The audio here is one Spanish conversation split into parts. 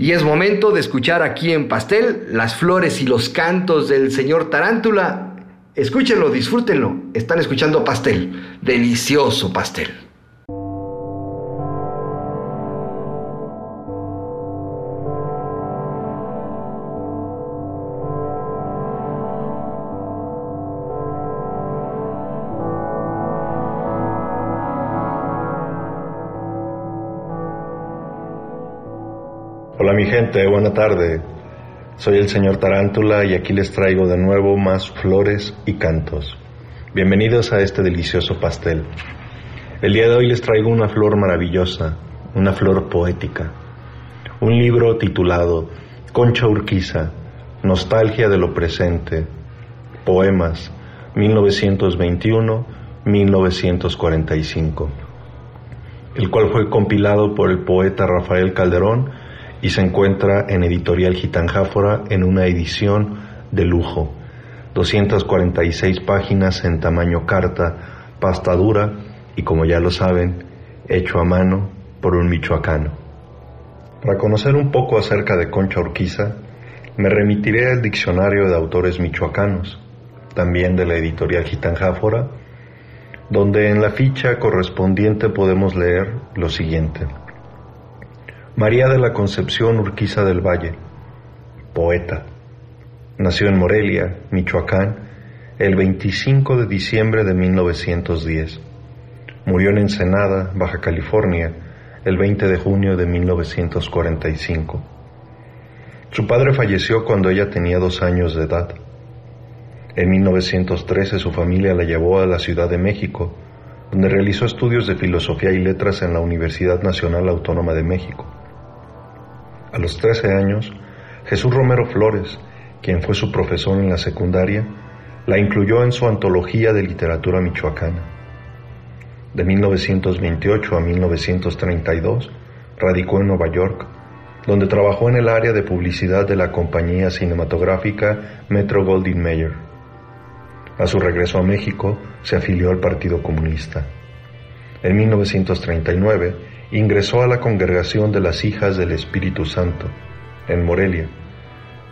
Y es momento de escuchar aquí en Pastel las flores y los cantos del señor Tarántula. Escúchenlo, disfrútenlo. Están escuchando Pastel. Delicioso pastel. Hola mi gente, buena tarde. Soy el señor Tarántula y aquí les traigo de nuevo más flores y cantos. Bienvenidos a este delicioso pastel. El día de hoy les traigo una flor maravillosa, una flor poética. Un libro titulado Concha Urquiza, Nostalgia de lo Presente, Poemas, 1921-1945, el cual fue compilado por el poeta Rafael Calderón y se encuentra en Editorial Gitanjáfora en una edición de lujo. 246 páginas en tamaño carta, pasta dura y como ya lo saben, hecho a mano por un michoacano. Para conocer un poco acerca de Concha Urquiza, me remitiré al diccionario de autores michoacanos, también de la editorial Gitanjáfora, donde en la ficha correspondiente podemos leer lo siguiente. María de la Concepción Urquiza del Valle, poeta. Nació en Morelia, Michoacán, el 25 de diciembre de 1910. Murió en Ensenada, Baja California, el 20 de junio de 1945. Su padre falleció cuando ella tenía dos años de edad. En 1913 su familia la llevó a la Ciudad de México, donde realizó estudios de filosofía y letras en la Universidad Nacional Autónoma de México. Los 13 años, Jesús Romero Flores, quien fue su profesor en la secundaria, la incluyó en su antología de literatura michoacana. De 1928 a 1932, radicó en Nueva York, donde trabajó en el área de publicidad de la compañía cinematográfica Metro Goldwyn Mayer. A su regreso a México, se afilió al Partido Comunista. En 1939, ingresó a la congregación de las Hijas del Espíritu Santo, en Morelia,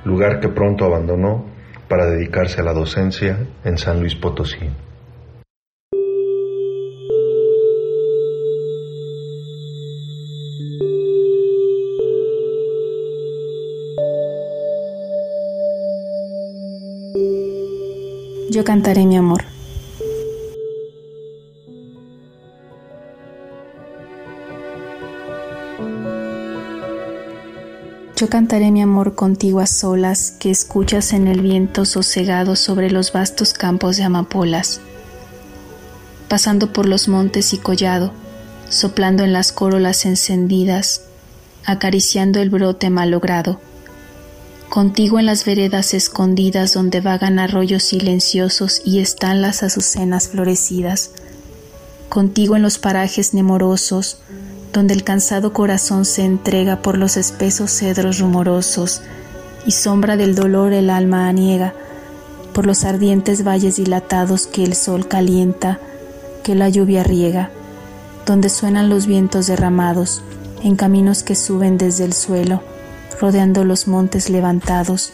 lugar que pronto abandonó para dedicarse a la docencia en San Luis Potosí. Yo cantaré mi amor. Yo cantaré mi amor contigo a solas que escuchas en el viento sosegado sobre los vastos campos de amapolas, pasando por los montes y collado, soplando en las corolas encendidas, acariciando el brote malogrado. Contigo en las veredas escondidas donde vagan arroyos silenciosos y están las azucenas florecidas. Contigo en los parajes nemorosos, donde el cansado corazón se entrega por los espesos cedros rumorosos y sombra del dolor el alma aniega, por los ardientes valles dilatados que el sol calienta, que la lluvia riega, donde suenan los vientos derramados en caminos que suben desde el suelo, rodeando los montes levantados,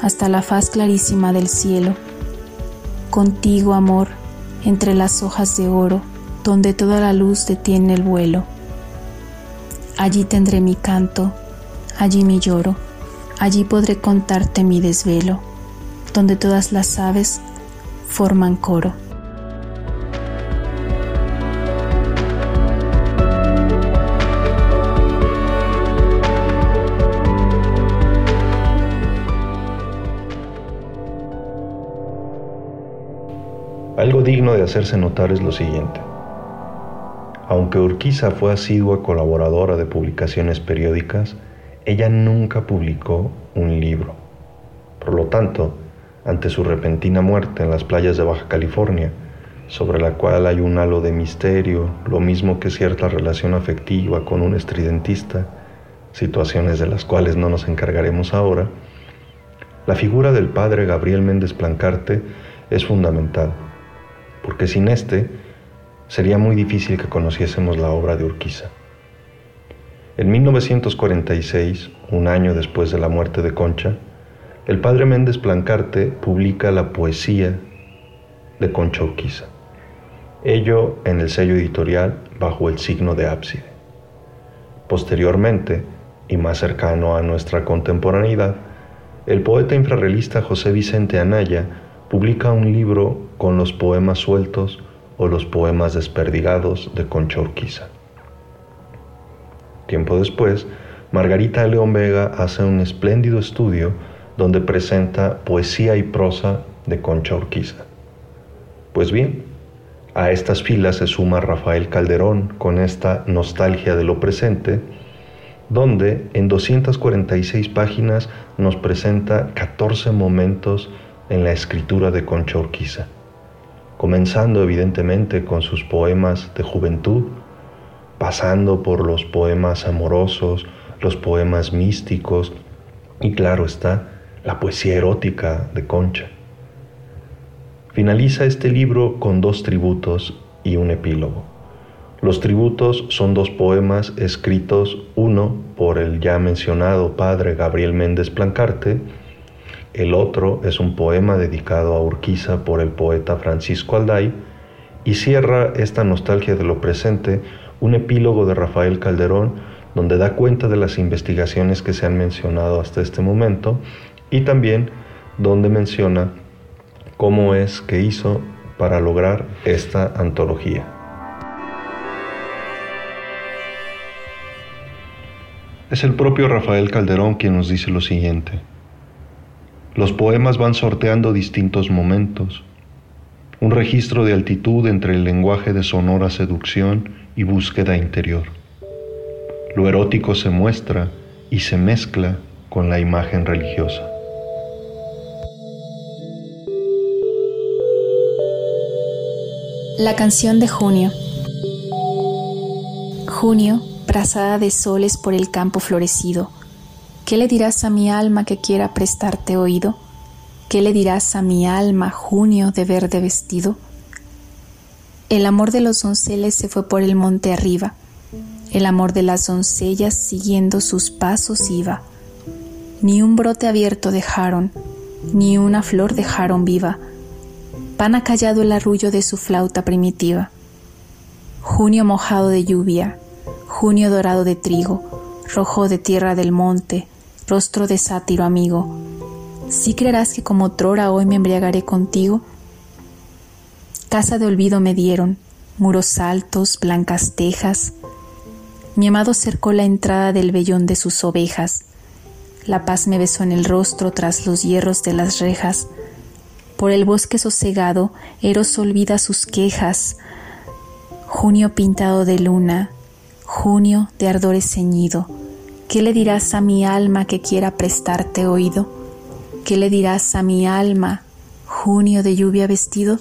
hasta la faz clarísima del cielo. Contigo, amor, entre las hojas de oro, donde toda la luz detiene el vuelo Allí tendré mi canto, allí mi lloro, allí podré contarte mi desvelo, donde todas las aves forman coro. Algo digno de hacerse notar es lo siguiente. Aunque Urquiza fue asidua colaboradora de publicaciones periódicas, ella nunca publicó un libro. Por lo tanto, ante su repentina muerte en las playas de Baja California, sobre la cual hay un halo de misterio, lo mismo que cierta relación afectiva con un estridentista, situaciones de las cuales no nos encargaremos ahora, la figura del padre Gabriel Méndez Plancarte es fundamental, porque sin este, sería muy difícil que conociésemos la obra de Urquiza. En 1946, un año después de la muerte de Concha, el padre Méndez Plancarte publica la poesía de Concha Urquiza, ello en el sello editorial bajo el signo de ábside. Posteriormente, y más cercano a nuestra contemporaneidad, el poeta infrarrealista José Vicente Anaya publica un libro con los poemas sueltos o los poemas desperdigados de Concha Urquiza. Tiempo después, Margarita León Vega hace un espléndido estudio donde presenta poesía y prosa de Concha Urquiza. Pues bien, a estas filas se suma Rafael Calderón con esta nostalgia de lo presente, donde en 246 páginas nos presenta 14 momentos en la escritura de Concha Urquiza, comenzando evidentemente con sus poemas de juventud, pasando por los poemas amorosos, los poemas místicos y claro está, la poesía erótica de Concha. Finaliza este libro con dos tributos y un epílogo. Los tributos son dos poemas escritos, uno por el ya mencionado padre Gabriel Méndez Plancarte, el otro es un poema dedicado a Urquiza por el poeta Francisco Alday, y cierra esta nostalgia de lo presente un epílogo de Rafael Calderón donde da cuenta de las investigaciones que se han mencionado hasta este momento y también donde menciona cómo es que hizo para lograr esta antología. Es el propio Rafael Calderón quien nos dice lo siguiente. Los poemas van sorteando distintos momentos, un registro de altitud entre el lenguaje de sonora seducción y búsqueda interior. Lo erótico se muestra y se mezcla con la imagen religiosa. La canción de junio. Junio, brazada de soles por el campo florecido. ¿Qué le dirás a mi alma que quiera prestarte oído? ¿Qué le dirás a mi alma, junio, de verde vestido? El amor de los donceles se fue por el monte arriba, el amor de las doncellas siguiendo sus pasos iba. Ni un brote abierto dejaron, ni una flor dejaron viva. Pan ha callado el arrullo de su flauta primitiva. Junio mojado de lluvia, junio dorado de trigo, rojo de tierra del monte, rostro de sátiro amigo. ¿Sí creerás que como trora hoy me embriagaré contigo? Casa de olvido me dieron, muros altos, blancas tejas. Mi amado cercó la entrada del vellón de sus ovejas. La paz me besó en el rostro tras los hierros de las rejas. Por el bosque sosegado, Eros olvida sus quejas. Junio pintado de luna, junio de ardores ceñido. ¿Qué le dirás a mi alma que quiera prestarte oído? ¿Qué le dirás a mi alma, junio de lluvia vestido?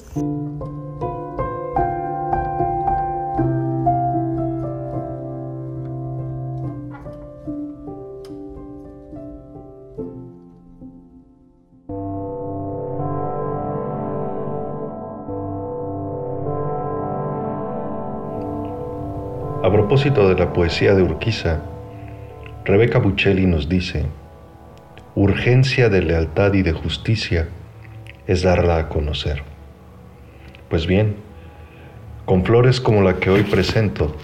A propósito de la poesía de Urquiza, Rebeca Buccelli nos dice, urgencia de lealtad y de justicia es darla a conocer. Pues bien, con flores como la que hoy presento,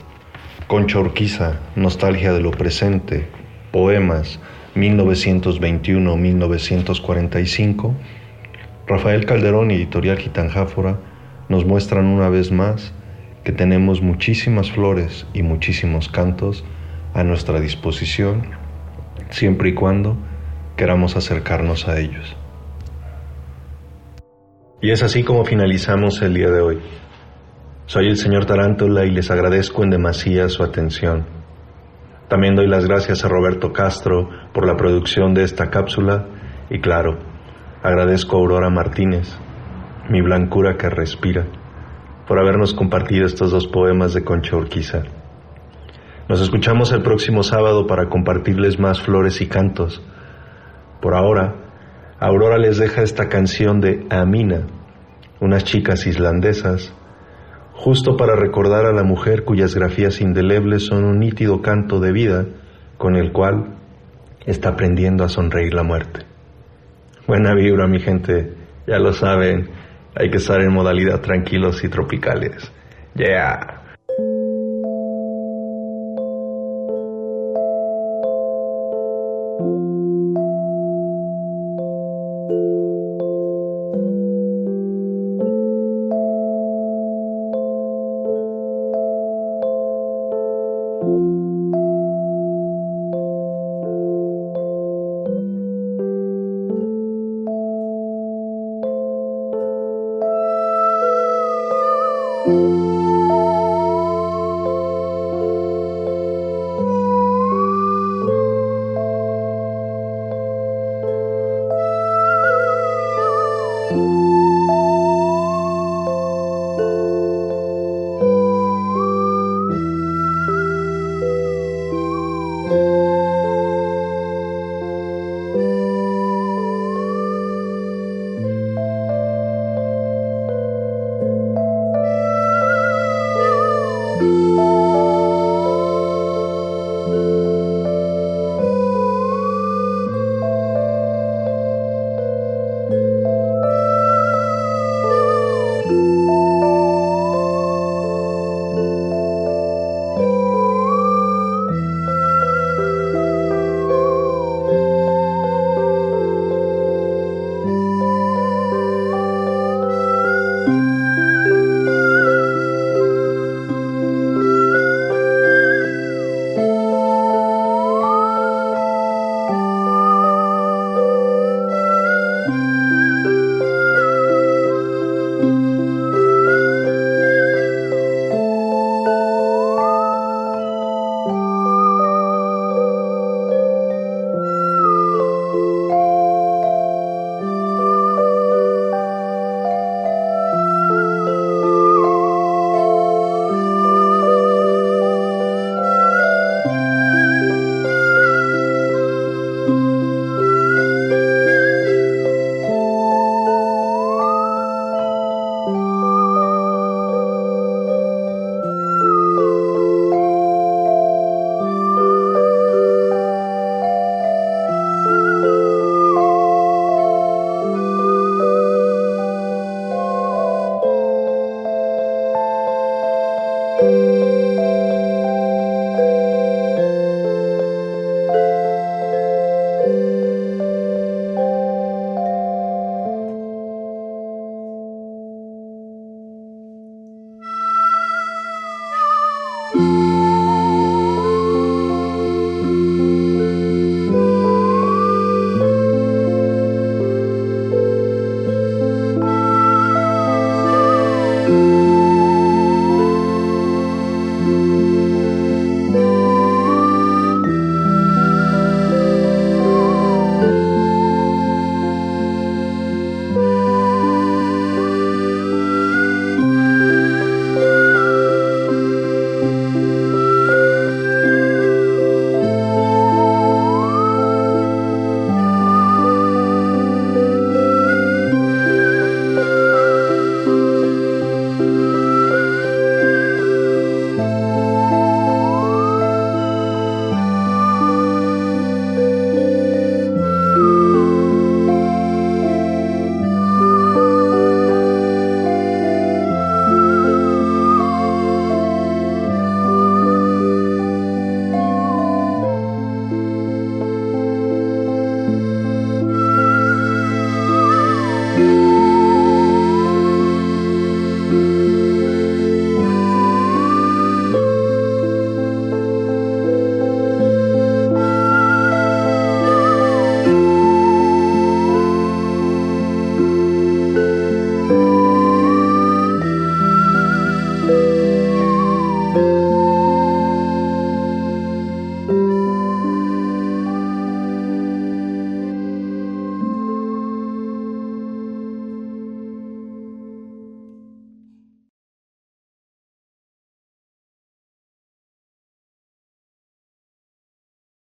Concha Urquiza, Nostalgia de lo Presente, Poemas 1921-1945, Rafael Calderón y Editorial Gitanjáfora nos muestran una vez más que tenemos muchísimas flores y muchísimos cantos a nuestra disposición, siempre y cuando queramos acercarnos a ellos. Y es así como finalizamos el día de hoy. Soy el señor Tarántula y les agradezco en demasía su atención. También doy las gracias a Roberto Castro por la producción de esta cápsula y claro, agradezco a Aurora Martínez, mi blancura que respira por habernos compartido estos dos poemas de Concha Urquiza. Nos escuchamos el próximo sábado para compartirles más flores y cantos. Por ahora, Aurora les deja esta canción de Amina, unas chicas islandesas, justo para recordar a la mujer cuyas grafías indelebles son un nítido canto de vida con el cual está aprendiendo a sonreír la muerte. Buena vibra, mi gente, ya lo saben, hay que estar en modalidad tranquilos y tropicales. Yeah. Música